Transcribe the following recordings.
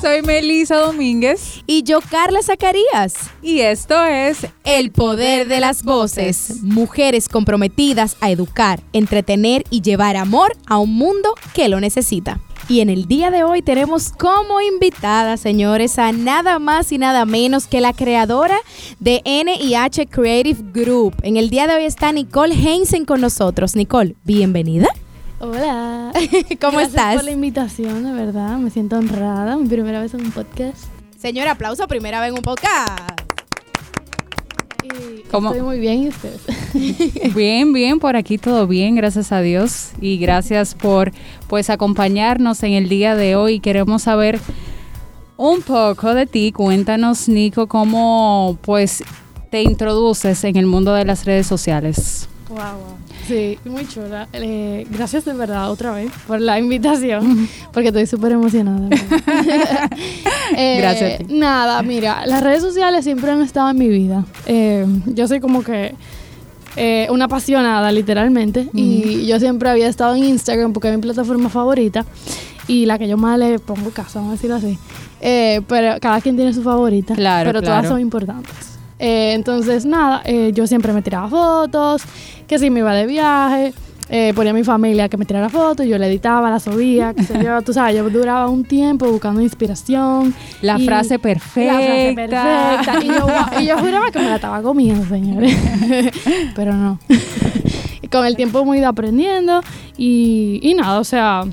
Soy Melisa Domínguez. Y yo, Carla Zacarías. Y esto es El Poder de las Voces. Mujeres comprometidas a educar, entretener y llevar amor a un mundo que lo necesita. Y en el día de hoy tenemos como invitada, señores, a nada más y nada menos que la creadora de NIH Creative Group. En el día de hoy está Nicole Heinzen con nosotros. Nicole, bienvenida. Hola. ¿Cómo Gracias estás? por la invitación, de verdad. Me siento honrada. Mi primera vez en un podcast. Señora, aplauso, primera vez en un podcast. ¿Cómo? estoy muy bien, ¿y ustedes? bien, bien, por aquí todo bien, gracias a Dios. Y gracias por pues acompañarnos en el día de hoy. Queremos saber un poco de ti. Cuéntanos, Nico, cómo pues te introduces en el mundo de las redes sociales. Wow, wow. Sí, muy chula. Eh, gracias de verdad otra vez por la invitación, porque estoy súper emocionada. Eh, Gracias a ti. Nada, mira, las redes sociales siempre han estado en mi vida. Eh, yo soy como que una apasionada, literalmente, y yo siempre había estado en Instagram porque es mi plataforma favorita y la que yo más le pongo caso, vamos a decirlo así. Eh, pero cada quien tiene su favorita, Claro, pero claro. todas son importantes. Eh, entonces, nada, eh, yo siempre me tiraba fotos, que si me iba de viaje, eh, ponía a mi familia que me tirara fotos, yo la editaba, la subía, que sé yo, tú sabes, yo duraba un tiempo buscando inspiración. La frase perfecta. La frase perfecta. Y yo, guau, y yo juraba que me la estaba comiendo, señores. Pero no. Con el tiempo hemos ido aprendiendo y, y nada, o sea,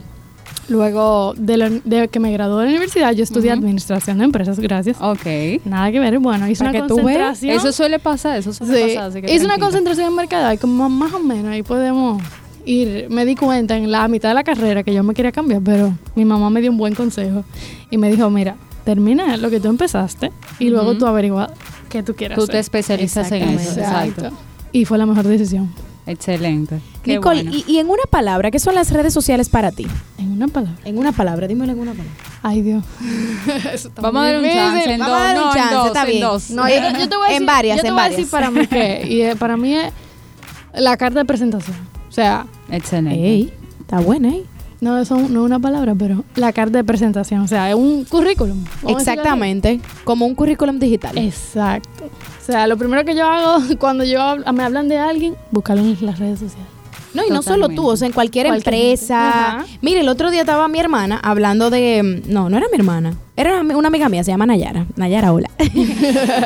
luego de, de que me gradué de la universidad, yo estudié administración de empresas, gracias. Ok. Nada que ver, bueno, hice Para una que tú concentración. Eso suele pasar, eso suele Sí, pasar. así que hice una concentración en mercado y como más o menos ahí podemos ir. Me di cuenta en la mitad de la carrera que yo me quería cambiar, pero mi mamá me dio un buen consejo y me dijo, mira, termina lo que tú empezaste y luego tú averigua qué tú quieres Tú hacer. te especializas en eso. Exacto. Y fue la mejor decisión. Excelente. Qué Nicole, bueno. y, y en una palabra, ¿qué son las redes sociales para ti? En una palabra. En una palabra, dímelo en una palabra. Ay, Dios. Eso Vamos a dar un chance en Vamos dos, a dar un no, en chance, dos, está en bien. dos. No, Yo, te voy a en decir, varias, yo te en voy a varias. decir para mí qué. Y eh, para mí es la carta de presentación. O sea, Excelente. Ey, está buena, ¿eh? no es un- no es una palabra, pero la carta de presentación. O sea, es un currículum. Exactamente, como un currículum digital. Exacto. O sea, lo primero que yo hago cuando yo me hablan de alguien, buscarlo en las redes sociales. No, y no solo tú, o sea, en cualquier, Cualquier empresa. Ajá. Mire, el otro día estaba mi hermana hablando de. No, no era mi hermana. Era una amiga mía, se llama Nayara. Nayara, hola.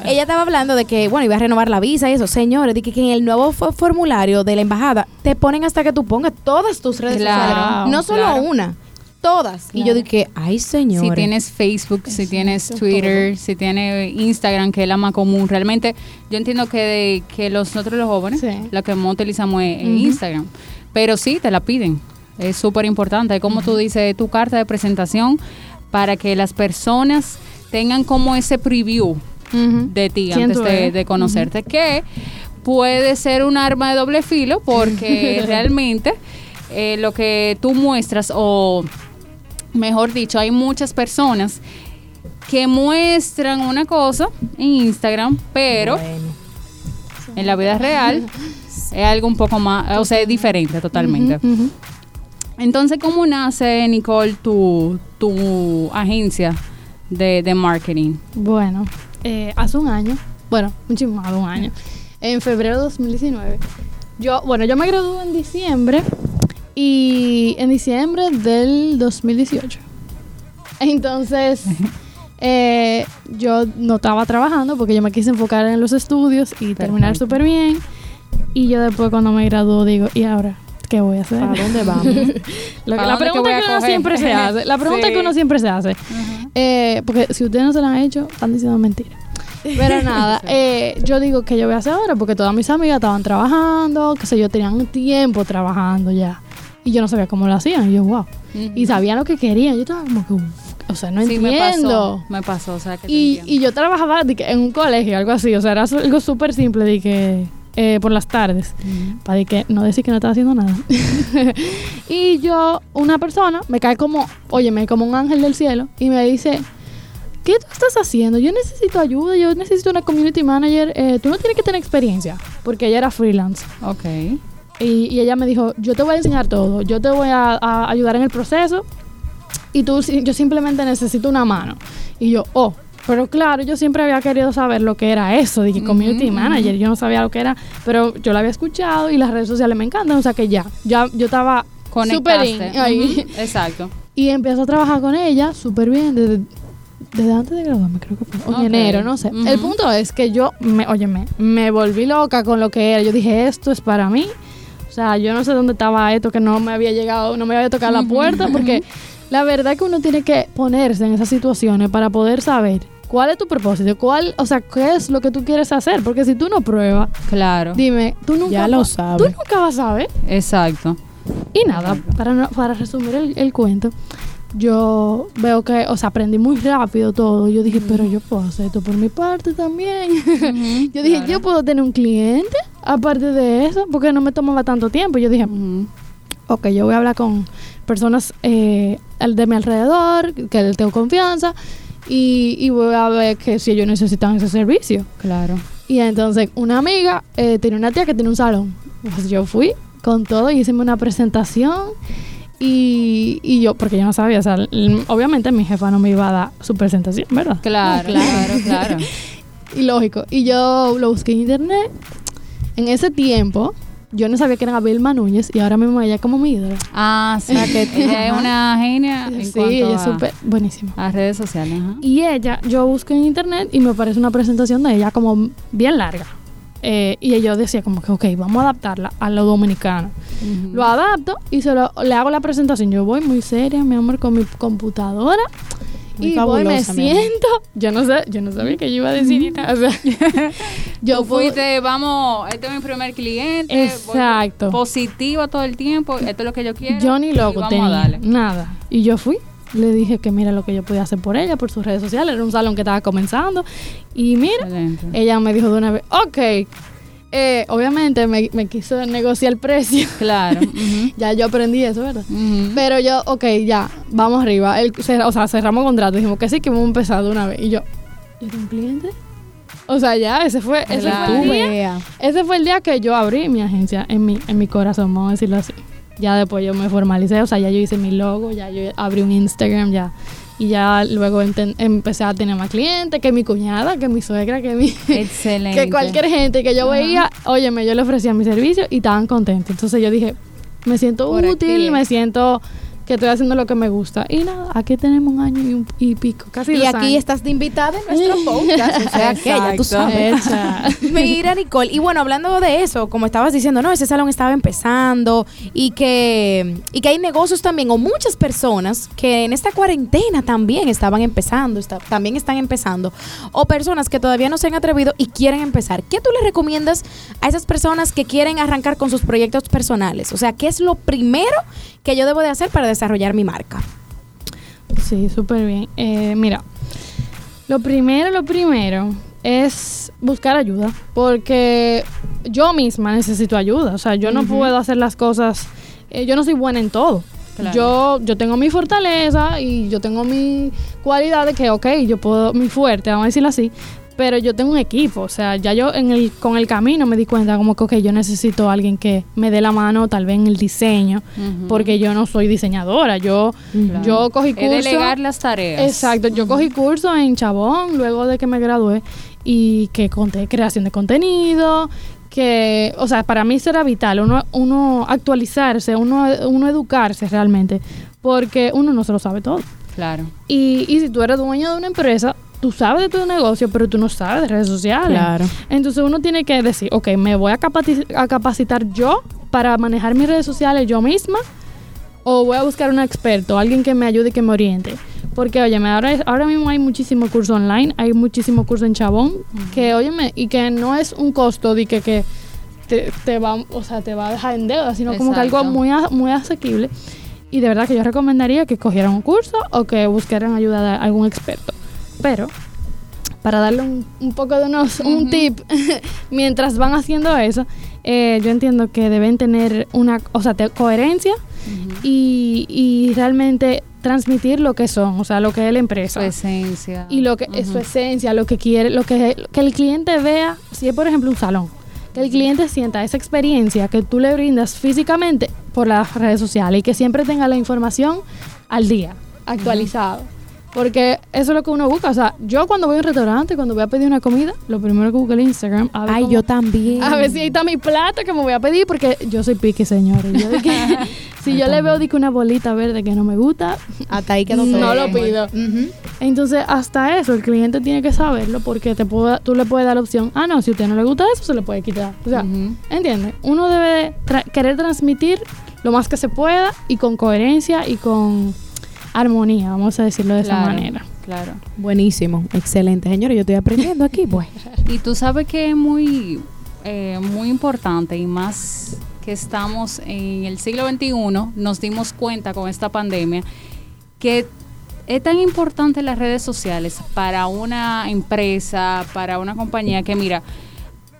Ella estaba hablando de que, bueno, iba a renovar la visa y eso. Señores, de que, en el nuevo fo- formulario de la embajada te ponen hasta que tú pongas todas tus redes Claro, sociales. No solo claro. una, todas. Y yo dije, ay, señores. Si tienes Facebook, si tienes Twitter, si tienes Instagram, que es la más común. Realmente, yo entiendo que, que los, nosotros los jóvenes, Sí. lo que más utilizamos es. Instagram. Pero sí, te la piden. Es súper importante. Como tú dices, tu carta de presentación para que las personas tengan como ese preview de ti ¿Quién antes de, de conocerte. Que puede ser un arma de doble filo porque realmente eh, lo que tú muestras o mejor dicho, hay muchas personas que muestran una cosa en Instagram, pero Bueno. en la vida real es algo un poco más, o sea, es diferente totalmente. Entonces, ¿cómo nace, Nicole, tu, tu agencia de, de marketing? Bueno, eh, hace un año, bueno, muchísimo más de un año, en febrero de 2019, yo, bueno, yo me gradué en diciembre y en diciembre del 2018. Entonces, eh, yo no estaba trabajando porque yo me quise enfocar en los estudios y terminar súper bien. Y yo después cuando me graduó digo, ¿y ahora qué voy a hacer? ¿Para dónde vamos? Lo que- ¿Para la dónde pregunta que, uno siempre se hace. La pregunta Sí. que uno siempre se hace. Eh, porque si ustedes no se la han hecho, están diciendo mentira. Pero nada, eh, yo digo que yo voy a hacer ahora porque todas mis amigas estaban trabajando, que sé yo, tenían tiempo trabajando ya. Y yo no sabía cómo lo hacían. Y yo, wow. Y sabían lo que querían. Yo estaba como que, "Uf, o sea, no Sí, me entiendo. pasó, me pasó, o sea, que Y, y yo trabajaba de que en un colegio, algo así. O sea, era algo súper simple de que eh, por las tardes. Para de que no decir que no estaba haciendo nada. y yo, una persona, me cae como, óyeme, como un ángel del cielo y me dice, ¿qué tú estás haciendo? Yo necesito ayuda, yo necesito una community manager. eh, tú no tienes que tener experiencia, porque ella era freelance. Ok. Y, y ella me dijo, yo te voy a enseñar todo, yo te voy a, a ayudar en el proceso y tú, yo simplemente necesito una mano. Y yo, oh, pero claro, yo siempre había querido saber lo que era eso, de que community manager, yo no sabía lo que era, pero yo lo había escuchado y las redes sociales me encantan, o sea que ya, ya yo estaba súper ahí. Ujú, Exacto. Y empiezo a trabajar con ella súper bien desde, desde antes de graduarme, creo que fue. O en Ok. enero, no sé. El punto es que yo, me, óyeme, me volví loca con lo que era. Yo dije, esto es para mí. O sea, yo no sé dónde estaba esto que no me había llegado, no me había tocado la puerta, porque la verdad es que uno tiene que ponerse en esas situaciones para poder saber cuál es tu propósito, cuál, o sea, qué es lo que tú quieres hacer. Porque si tú no pruebas, Claro. dime, tú nunca, Ya lo va- sabe. tú nunca vas a saber. Exacto. Y nada, para, no- para resumir el, el cuento, yo veo que, o sea, aprendí muy rápido todo. Yo dije, pero yo puedo hacer esto por mi parte también. yo dije, claro. yo puedo tener un cliente aparte de eso, porque no me tomaba tanto tiempo. Yo dije, ok, yo voy a hablar con personas eh, de mi alrededor, que les tengo confianza, y, y voy a ver que si ellos necesitan ese servicio. Claro. Y entonces una amiga eh, tenía una tía que tiene un salón. Pues yo fui con todo y hice una presentación. Y, y yo, porque yo no sabía, o sea, obviamente mi jefa no me iba a dar su presentación, ¿verdad? Claro, No, claro, claro. Y lógico. Y yo lo busqué en internet. En ese tiempo, yo no sabía que era Vilma Núñez y ahora mismo ella es como mi ídola. Ah, sí. ella es una genia en sí, ella es súper buenísima. a redes sociales. Ajá. Y ella, yo busqué en internet y me aparece una presentación de ella como bien larga. Eh, y yo decía como que, ok, vamos a adaptarla a lo dominicano. Lo adapto y se lo, le hago la presentación. Yo voy muy seria, mi amor, con mi computadora. Muy y voy, me siento. Yo no sé, yo no sabía que yo iba a decir nada, o sea, yo fuiste, vamos, este es mi primer cliente. Exacto. Positivo todo el tiempo. Esto es lo que yo quiero. Yo ni loco tenía nada. Y yo fui. Le dije que mira lo que yo podía hacer por ella, por sus redes sociales. Era un salón que estaba comenzando. Y mira, Excelente. ella me dijo de una vez, ok. Eh, obviamente me, me quiso negociar el precio. Claro. ya yo aprendí eso, ¿verdad? Pero yo, ok, ya, vamos arriba. El, cerra- o sea, cerramos contrato. Dijimos que sí, que vamos a empezar de una vez. Y yo, ¿yo tengo un cliente? O sea, ya, ese fue, ese fue el día. Ese fue el día que yo abrí mi agencia en mi, en mi corazón, vamos a decirlo así. Ya después yo me formalicé, o sea, ya yo hice mi logo, ya yo abrí un Instagram, ya. Y ya luego empecé a tener más clientes, que mi cuñada, que mi suegra, que mi... Excelente. que cualquier gente que yo Ajá. veía, óyeme, yo le ofrecía mi servicio y estaban contentos. Entonces yo dije, me siento Por útil, aquí. me siento que estoy haciendo lo que me gusta. Y nada, aquí tenemos un año y, un- y pico, casi Y dos aquí años. estás de invitada en nuestro podcast. O sea, que ya tú sabes. Mira, Nicole, y bueno, hablando de eso, como estabas diciendo, no, ese salón estaba empezando y que, y que hay negocios también, o muchas personas que en esta cuarentena también estaban empezando, está- también están empezando, o personas que todavía no se han atrevido y quieren empezar. ¿Qué tú le recomiendas a esas personas que quieren arrancar con sus proyectos personales? O sea, ¿qué es lo primero que yo debo de hacer para desarrollar mi marca? Sí, súper bien. Eh, mira, lo primero, lo primero es buscar ayuda, porque yo misma necesito ayuda. O sea, yo no puedo hacer las cosas, eh, yo no soy buena en todo. Claro. Yo, yo tengo mi fortaleza y yo tengo mi cualidad de que, ok, yo puedo, mi fuerte, vamos a decirlo así, pero yo tengo un equipo, o sea, ya yo en el, con el camino me di cuenta como que, yo necesito a alguien que me dé la mano tal vez en el diseño, porque yo no soy diseñadora, yo, Claro. yo cogí Es curso. delegar las tareas. Exacto, yo cogí curso en Chabón luego de que me gradué y que conté creación de contenido, que, o sea, para mí eso era vital, uno, uno actualizarse, uno, uno educarse realmente, porque uno no se lo sabe todo. Claro. Y, y si tú eres dueño de una empresa, tú sabes de tu negocio, pero tú no sabes de redes sociales. Claro. Entonces uno tiene que decir, ok, me voy a, capacitar yo para manejar mis redes sociales yo misma o voy a buscar un experto, alguien que me ayude y que me oriente. Porque, óyeme, ahora, ahora mismo hay muchísimo curso online, hay muchísimo curso en Chabón, que, óyeme, y que no es un costo de que, que te, te va, o sea, te va a dejar en deuda, sino como que algo muy, muy asequible. Y de verdad que yo recomendaría que cogieran un curso o que buscaran ayuda de algún experto. Pero, para darle un, un poco de unos, un Ujú. tip, mientras van haciendo eso, eh, yo entiendo que deben tener una, o sea, te- coherencia y, y realmente transmitir lo que son, o sea, lo que es la Su empresa. esencia. y lo que es su esencia, lo que quiere, lo que, que el cliente vea, si es por ejemplo un salón, que el cliente sienta esa experiencia que tú le brindas físicamente por las redes sociales y que siempre tenga la información al día. actualizado. Porque eso es lo que uno busca. O sea, yo cuando voy a un restaurante, cuando voy a pedir una comida, lo primero que busco es el Instagram. A ver Ay, cómo- yo también. A ver si ahí está mi plato que me voy a pedir, porque yo soy piqui, señores. Yo de que- si yo le veo de que una bolita verde que no me gusta, Hasta ahí quedó No todo. lo pido. Entonces hasta eso el cliente tiene que saberlo, porque te puedo, tú le puedes dar la opción, ah, no, si a usted no le gusta eso, se le puede quitar. O sea, Ujú. ¿entiendes? Uno debe tra- querer transmitir lo más que se pueda y con coherencia y con armonía, vamos a decirlo de esa manera. Claro. Buenísimo, excelente. Señores, yo estoy aprendiendo aquí, pues. Y tú sabes que es muy, eh, muy importante y más que estamos en el siglo XXI, nos dimos cuenta con esta pandemia que es tan importante las redes sociales para una empresa, para una compañía que mira,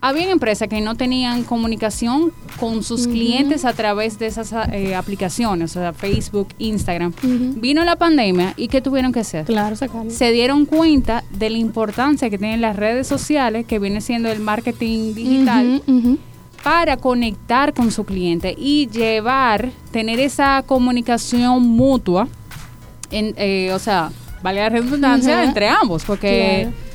había empresas que no tenían comunicación con sus clientes a través de esas eh, aplicaciones, o sea, Facebook, Instagram. Vino la pandemia y ¿qué tuvieron que hacer? Claro, sacarlo. se dieron cuenta de la importancia que tienen las redes sociales, que viene siendo el marketing digital, para conectar con su cliente y llevar, tener esa comunicación mutua, en, eh, o sea, vale la redundancia, entre ambos, porque Claro.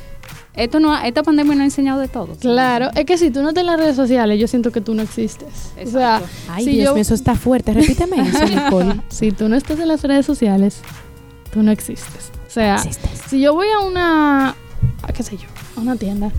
Esto no, ha- esta pandemia no ha enseñado de todo. Claro, es que si tú no estás en las redes sociales, yo siento que tú no existes. O sea. Ay, si Dios yo- mío, eso está fuerte. Repíteme eso, Nicole. si tú no estás en las redes sociales, tú no existes. O sea, Existes. si yo voy a una, a qué sé yo, a una tienda,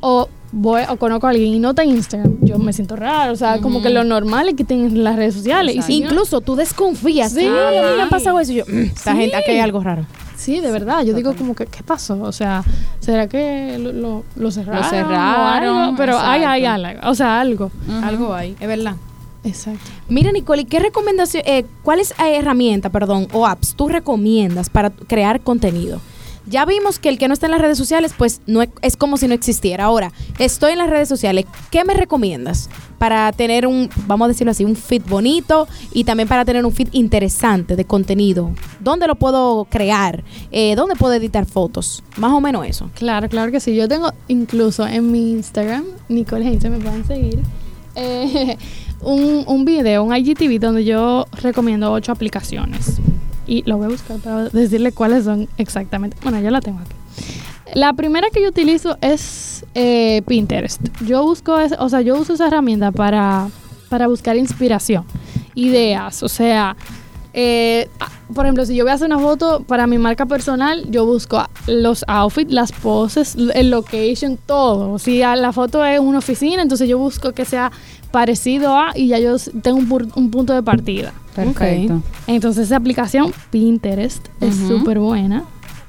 o voy o conozco a alguien y no está en Instagram, yo me siento raro. O sea, como que lo normal es que tengan las redes sociales. Y si Incluso tú desconfías. Sí. Sí, a mí me ha pasado eso. Y yo, mm, esta Sí. gente, aquí hay algo raro. Sí, de verdad. Yo digo como que, ¿qué pasó? O sea, ¿será que lo, lo, lo cerraron? o cerraron, algo? Pero hay, hay algo. O sea, algo. Algo hay, es verdad. Exacto. Mira, Nicole, ¿y ¿qué recomendación, eh, cuáles eh, herramientas, perdón, o apps tú recomiendas para crear contenido? Ya vimos que el que no está en las redes sociales, pues no es, es como si no existiera. Ahora, estoy en las redes sociales, ¿qué me recomiendas para tener un, vamos a decirlo así, un feed bonito y también para tener un feed interesante de contenido? ¿Dónde lo puedo crear? Eh, ¿Dónde puedo editar fotos? Más o menos eso. Claro, claro que sí. Yo tengo incluso en mi Instagram, Nicole Heinze, me pueden seguir, eh, un, un video, un IGTV donde yo recomiendo ocho aplicaciones. Y lo voy a buscar para decirle cuáles son exactamente. Bueno, yo la tengo aquí. La primera que yo utilizo es eh, Pinterest. Yo busco, es- o sea, yo uso esa herramienta para, para buscar inspiración, ideas, o sea, eh, ah, por ejemplo, si yo voy a hacer una foto para mi marca personal, yo busco los outfits, las poses, el location, todo. Si la foto es una oficina, entonces yo busco que sea parecido a y ya yo tengo un, punto de partida. Perfecto. Entonces esa aplicación Pinterest es Ujú. súper buena.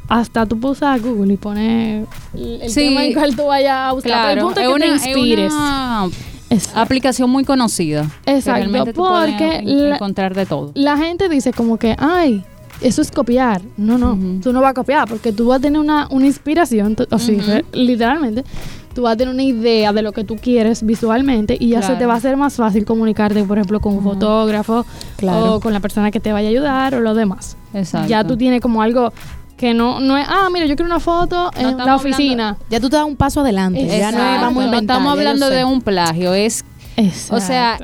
Hasta tú puedes usar Google y poner el, Sí. tema en cual tú vayas a buscar. Pero el Claro, punto es es que te una, es inspires. una Exacto. aplicación muy conocida. Exacto, porque la- encontrar de todo. La gente dice como que, ay, eso es copiar. No, no, Ujú. tú no vas a copiar porque tú vas a tener una, una inspiración, o re- literalmente. Tú vas a tener una idea de lo que tú quieres visualmente y ya se te va a hacer más fácil comunicarte, por ejemplo, con un fotógrafo Claro. o con la persona que te vaya a ayudar o lo demás. Exacto. Ya tú tienes como algo que no, no es, ah, mira, yo quiero una foto en la oficina. Ya tú te das un paso adelante. Ya no vamos a no inventar. estamos hablando de un plagio, es Exacto. O sea,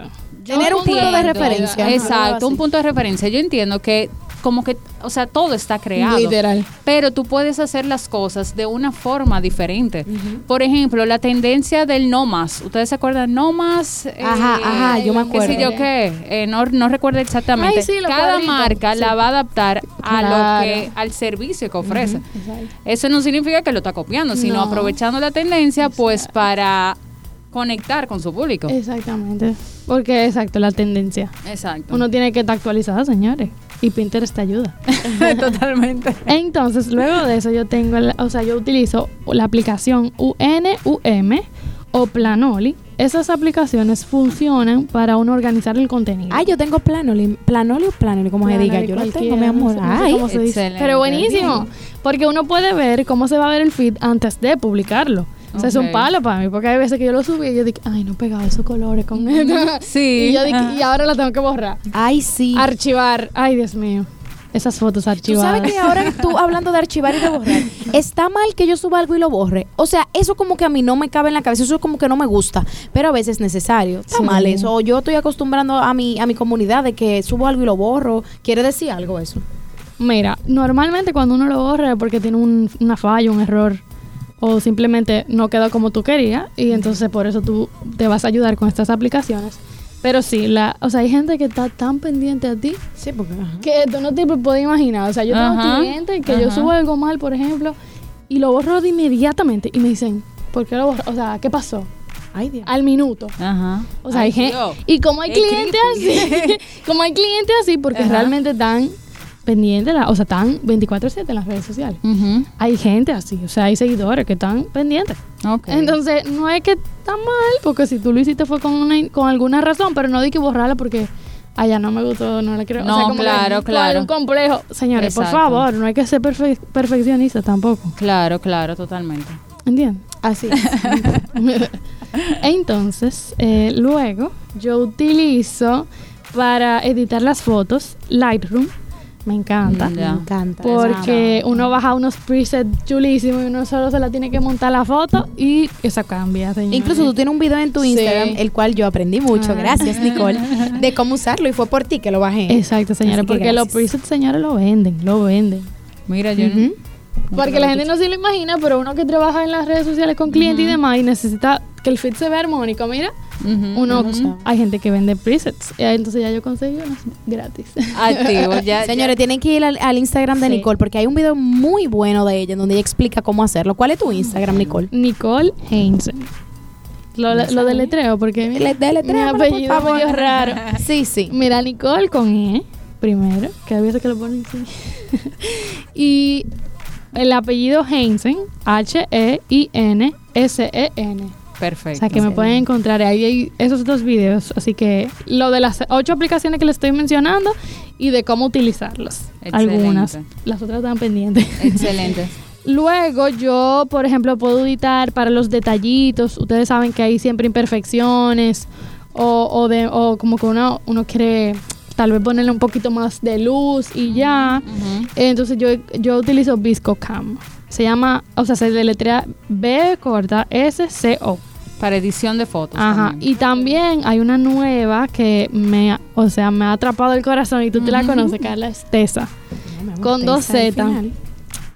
Tener un punto de referencia. Exacto, un punto de referencia. Yo entiendo que como que, o sea, todo está creado. Literal. Pero tú puedes hacer las cosas de una forma diferente. Por ejemplo, la tendencia del no más. ¿Ustedes se acuerdan? No más. eh, Ajá, ajá, yo me qué sé yo acuerdo. qué. Eh, no, no recuerdo exactamente. Ay, sí, los Cada marca sí. la va a adaptar a Claro. lo que, al servicio que ofrece. Exacto. Eso no significa que lo está copiando, sino No. aprovechando la tendencia, pues para conectar con su público. Exactamente. Porque, exacto, la tendencia. Exacto. Uno tiene que estar actualizado, señores. Y Pinterest te ayuda. Totalmente. Entonces, luego de eso, yo tengo, el- o sea, yo utilizo la aplicación UNUM o Planoli. Esas aplicaciones funcionan para uno organizar el contenido. Ay, yo tengo Planoli. Planoli o Planoli, como se diga. Yo lo tengo, mi amor. no sé- no sé Ay, cómo se dice. Pero buenísimo. Porque uno puede ver cómo se va a ver el feed antes de publicarlo. O sea, es un palo para mí, porque hay veces que yo lo subí y yo digo, ay, no he pegado esos colores con esto. Sí. Y yo digo, y ahora la tengo que borrar. ay, sí. Archivar. Ay, Dios mío. Esas fotos Tú archivadas. sabes que ahora tú hablando de archivar y de borrar, está mal que yo suba algo y lo borre. O sea, eso como que a mí no me cabe en la cabeza, eso como que no me gusta, pero a veces es necesario. Está Sí. mal eso. O yo estoy acostumbrando a mi, a mi comunidad de que subo algo y lo borro. ¿Quiere decir algo eso? Mira, normalmente cuando uno lo borra es porque tiene un- una falla, un error, o simplemente no quedó como tú querías, y entonces por eso tú te vas a ayudar con estas aplicaciones. Pero sí, la, o sea, hay gente que está tan pendiente a ti Sí, porque... ajá. que tú no te puedes imaginar. O sea, yo tengo Ajá, clientes que yo subo algo mal, por ejemplo, y lo borro de inmediatamente, y me dicen, ¿por qué lo borro? O sea, ¿qué pasó? Ay, Dios. Al minuto. Ajá. O sea, Ay, hay gente. Y como hay clientes así, como hay clientes así, porque realmente están pendientes, la- o sea, están 24-7 en las redes sociales. Hay gente así, o sea, hay seguidores que están pendientes. Entonces, no es que está mal, porque si tú lo hiciste fue con, una, con alguna razón, pero no di que borrarla porque. allá no me gustó, no la quiero. No, o sea, como que claro, claro. un complejo. Señores, por favor, no hay que ser perfe- perfeccionista tampoco. Claro, claro, totalmente. ¿Entiendes? Así Entonces, eh, luego yo utilizo para editar las fotos Lightroom. Me encanta. Mm. Me encanta. Porque uno baja unos presets chulísimos y uno solo se la tiene que montar la foto y eso cambia, señores. Incluso tú tienes un video en tu Sí. Instagram, el cual yo aprendí mucho, Ah. gracias Nicole, de cómo usarlo y fue por ti que lo bajé. Exacto, señores, porque los presets, señores, lo venden, lo venden. Mira, yo. Porque la gente no se lo imagina, pero uno que trabaja en las redes sociales con clientes y demás y necesita que el fit se vea armónico, mira, Ujú. uno, uno sabe. hay gente que vende presets, y entonces ya yo conseguí unos gratis. activo, ya. Señores, tienen que ir al, al Instagram de Sí. Nicole porque hay un video muy bueno de ella en donde ella explica cómo hacerlo. ¿Cuál es tu Instagram, Nicole? Nicole Heinzen. Lo, No lo deletreo porque Le- deletréamelo, mi apellido es favor. medio raro. Sí, sí. Mira, Nicole con E, primero, que a veces que lo ponen así. y el apellido Heinzen, H-E-I-N-S-E-N. Perfecto. O sea, que me pueden encontrar ahí hay esos dos videos. Así que lo de las ocho aplicaciones que les estoy mencionando y de cómo utilizarlas. Excelente. Algunas. Las otras están pendientes. Excelente. Luego yo, por ejemplo, puedo editar para los detallitos. Ustedes saben que hay siempre imperfecciones o, o, de, o como que uno, uno quiere tal vez ponerle un poquito más de luz y ya. Entonces yo, yo utilizo ViscoCam. Se llama, o sea, se deletrea B corta S C O. Para edición de fotos. Ajá. también. Y también hay una nueva que me, ha- o sea, me ha atrapado el corazón y tú te la conoces, Carla, es Tessa. Con Tessa dos Z.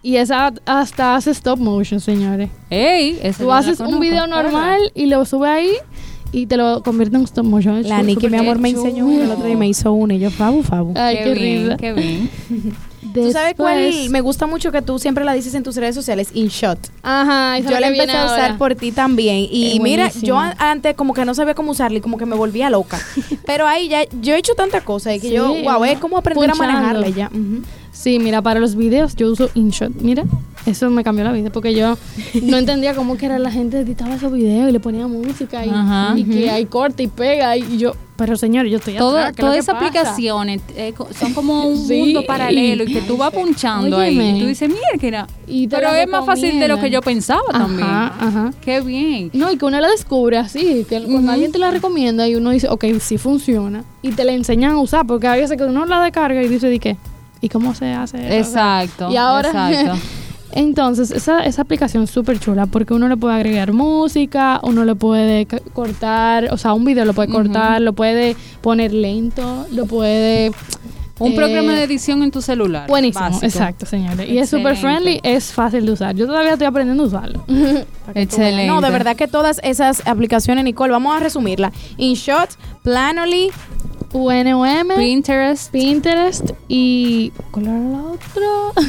Y esa hasta hace stop motion, señores. Ey, Tú haces un video normal y lo subes ahí y te lo convierte en stop motion. La Nikki, mi amor, me enseñó uno el otro día y me hizo uno y yo, fabu, fabu. Ay, Qué, qué, bien, risa. qué bien. ¿Tú sabes cuál? Después- Me gusta mucho que tú siempre la dices en tus redes sociales, InShot. Ajá, Yo la empecé a usar ahora. por ti también. Y Es mira, yo antes como que no sabía cómo usarla y como que me volvía loca. Pero ahí ya, yo he hecho tantas cosas y que Sí, yo, wow, es como aprender a manejarla ya. Sí, mira, para los videos yo uso InShot. Mira, eso me cambió la vida porque yo no entendía cómo que era la gente editaba esos videos y le ponía música y, Ajá. y que hay corte y pega y yo, pero señor, yo estoy Todo, atrás, ¿qué es lo todas esas aplicaciones eh, son como un Sí. mundo paralelo y que tú vas punchando ahí. Y tú dices, mira, que era. Y Pero es más fácil de lo que yo pensaba también. Ajá. Qué bien. No, y que uno la descubre así, que cuando alguien te la recomienda y uno dice, ok, sí funciona, y te la enseñan a usar, porque a veces que uno la descarga y dice, ¿de qué? ¿Y cómo se hace? eso? Exacto. Y ahora, Exacto. entonces, esa, esa aplicación es súper chula porque uno le puede agregar música, uno le puede cortar, o sea, un video lo puede cortar, lo puede poner lento, lo puede... Un eh, programa de edición en tu celular. Buenísimo, básico. exacto, señores. Y es súper friendly, es fácil de usar. Yo todavía estoy aprendiendo a usarlo. Excelente. No, de verdad que todas esas aplicaciones, Nicole, vamos a resumirla. InShot, Planoly, UNOM, Pinterest. Pinterest y... ¿Cuál era la otra?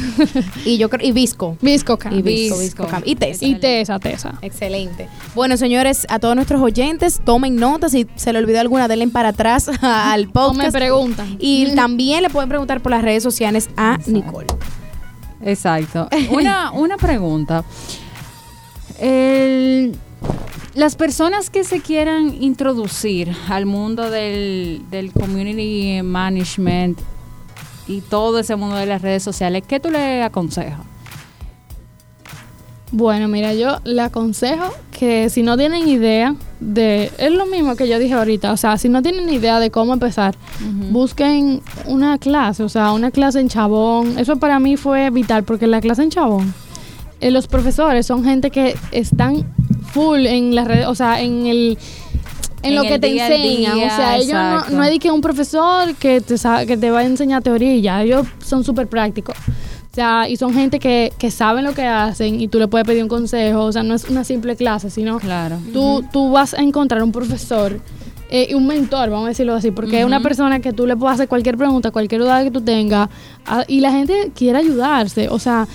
y yo creo, y Visco. ViscoCam. Y Visco, Visco. Viscocam. Y Tessa. Y Tesa, Tesa. Excelente. Bueno, señores, a todos nuestros oyentes, tomen notas. Si se le olvidó alguna, denle para atrás al O me podcast. preguntan. y también le pueden preguntar por las redes sociales a Nicole. Exacto. Una, una pregunta. El- las personas que se quieran introducir al mundo del, del community management y todo ese mundo de las redes sociales, ¿qué tú le aconsejas? Bueno, mira, yo le aconsejo que si no tienen idea de... Es lo mismo que yo dije ahorita. O sea, si no tienen idea de cómo empezar, busquen una clase. O sea, una clase en Chabón. Eso para mí fue vital porque la clase en Chabón, eh, los profesores son gente que están full en las redes, o sea, en el en, lo que te enseñan. día, o sea, ellos no, exacto. no es de que un profesor que te, que te va a enseñar teoría y ya. Ellos son súper prácticos. O sea, y son gente que, que saben lo que hacen y tú le puedes pedir un consejo. O sea, no es una simple clase, sino Claro. tú, tú vas a encontrar un profesor eh, y un mentor, vamos a decirlo así, porque es una persona que tú le puedes hacer cualquier pregunta, cualquier duda que tú tengas, ah, y la gente quiere ayudarse. O sea,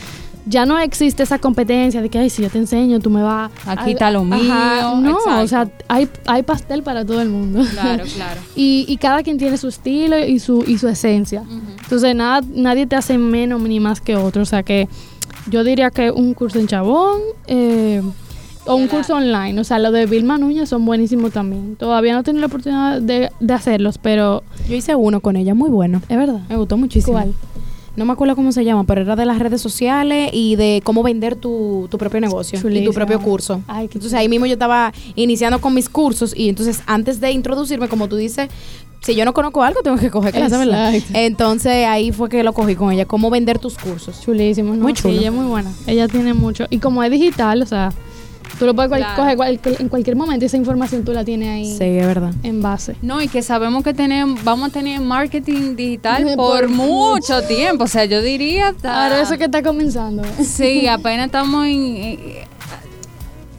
ya no existe esa competencia de que, ay, si yo te enseño, tú me vas Aquí a- está lo Ajá, mío, No, exacto. o sea, hay, hay pastel para todo el mundo. Claro, claro. y, y cada quien tiene su estilo y su, y su esencia. Entonces, nada, nadie te hace menos ni más que otro. O sea, que yo diría que un curso en Chabón eh, o un curso online. O sea, los de Vilma Núñez son buenísimos también. Todavía no he tenido la oportunidad de, de hacerlos, pero Yo hice uno con ella, muy bueno. es verdad. Me gustó muchísimo. ¿Cuál? No me acuerdo cómo se llama, pero era de las redes sociales y de cómo vender tu, tu propio negocio y tu propio curso. Ay, qué entonces ahí mismo yo estaba iniciando con mis cursos y entonces antes de introducirme, como tú dices, si yo no conozco algo, tengo que coger clase. Entonces ahí fue que lo cogí con ella, cómo vender tus cursos. Chulísimo. ¿no? Muy Sí, chulo. ella es muy buena. Ella tiene mucho. Y como es digital, o sea, tú lo puedes cual- Claro. coger cual- en cualquier momento. Esa información tú la tienes ahí Sí, es verdad. en base. No, y que sabemos que tenemos, vamos a tener marketing digital Por por mucho tiempo. O sea, yo diría. hasta- Ahora eso que está comenzando. Sí, apenas estamos en, en,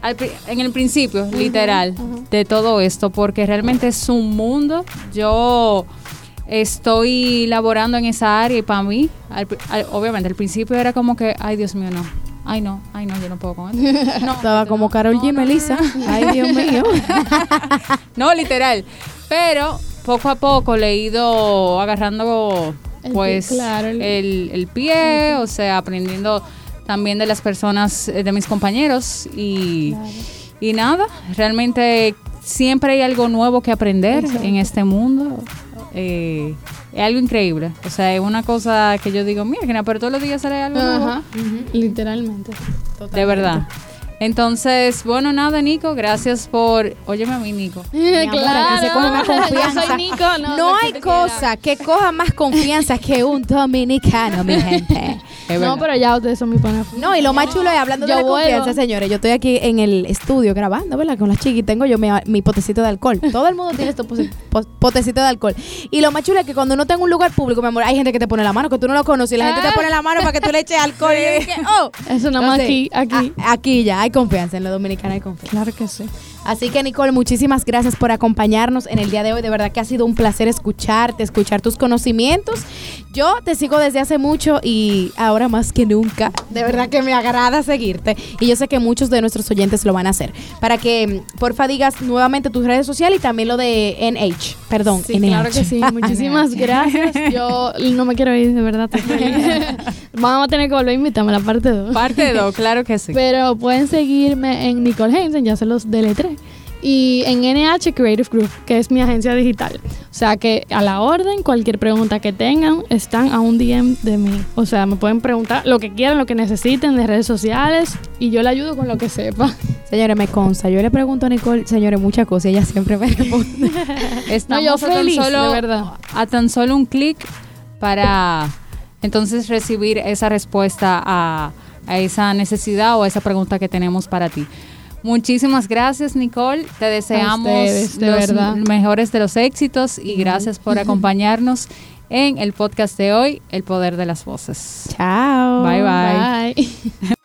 al pri- en el principio, literal, de todo esto, porque realmente es un mundo. Yo estoy laborando en esa área y para mí, al pri- al- obviamente, al principio era como que, ay, Dios mío, no. Ay, no, ay, no, yo no puedo con esto. No, Estaba como Carol no, G. Melissa. Ay, Dios mío. No, literal. Pero poco a poco le he ido agarrando pues pie, claro, el- el, el pie, o sea, aprendiendo también de las personas, eh, de mis compañeros y, y nada, realmente siempre hay algo nuevo que aprender en este mundo. Eh, es algo increíble. O sea, es una cosa que yo digo, mira, pero todos los días sale algo nuevo. Ajá. Literalmente. De verdad. Entonces, bueno, nada, Nico, gracias por... Óyeme a mí, Nico. amor, que se coge más confianza. Yo soy Nico, no, No hay cosa que coja más confianza que un dominicano, mi gente. Es No, verdad. pero ya ustedes son mis panas. No, y lo más chulo es hablando de Yo la confianza, señores. Yo estoy aquí en el estudio grabando, ¿verdad? Con las y tengo yo mi, mi potecito de alcohol. Todo el mundo tiene po- potecito de alcohol. Y lo más chulo es que cuando uno está en un lugar público, mi amor, hay gente que te pone la mano, que tú no lo conoces, y la gente te pone la mano para que tú le eches alcohol. Y yo dije, oh. Eso nada más aquí, aquí. a- aquí ya hay confianza, en lo dominicano hay confianza. Claro que sí. Así que Nicole, muchísimas gracias por acompañarnos en el día de hoy. De verdad que ha sido un placer escucharte, escuchar tus conocimientos. Yo te sigo desde hace mucho y ahora más que nunca. De verdad que me agrada seguirte y yo sé que muchos de nuestros oyentes lo van a hacer. Para que porfa digas nuevamente tus redes sociales y también lo de NH, perdón, Sí, NH. claro que sí. Muchísimas gracias. Yo no me quiero ir, de verdad. Vamos a tener que volver a invitarme a la parte 2. Parte 2, claro que sí. Pero pueden seguirme en Nicole Hansen, ya se los deletré. Y en NH Creative Group, que es mi agencia digital. O sea que a la orden, cualquier pregunta que tengan, están a un DM de mí. O sea, me pueden preguntar lo que quieran, lo que necesiten de redes sociales y yo le ayudo con lo que sepa. Señores, me consta. Yo le pregunto a Nicole, señores, muchas cosas y ella siempre me responde. Estamos yo a tan feliz, solo, de verdad. a tan solo un clic para entonces recibir esa respuesta a, a esa necesidad o a esa pregunta que tenemos para ti. Muchísimas gracias, Nicole. Te deseamos ustedes, de los verdad. mejores de los éxitos y gracias por acompañarnos en el podcast de hoy, El Poder de las Voces. Chao. Bye, bye. Bye.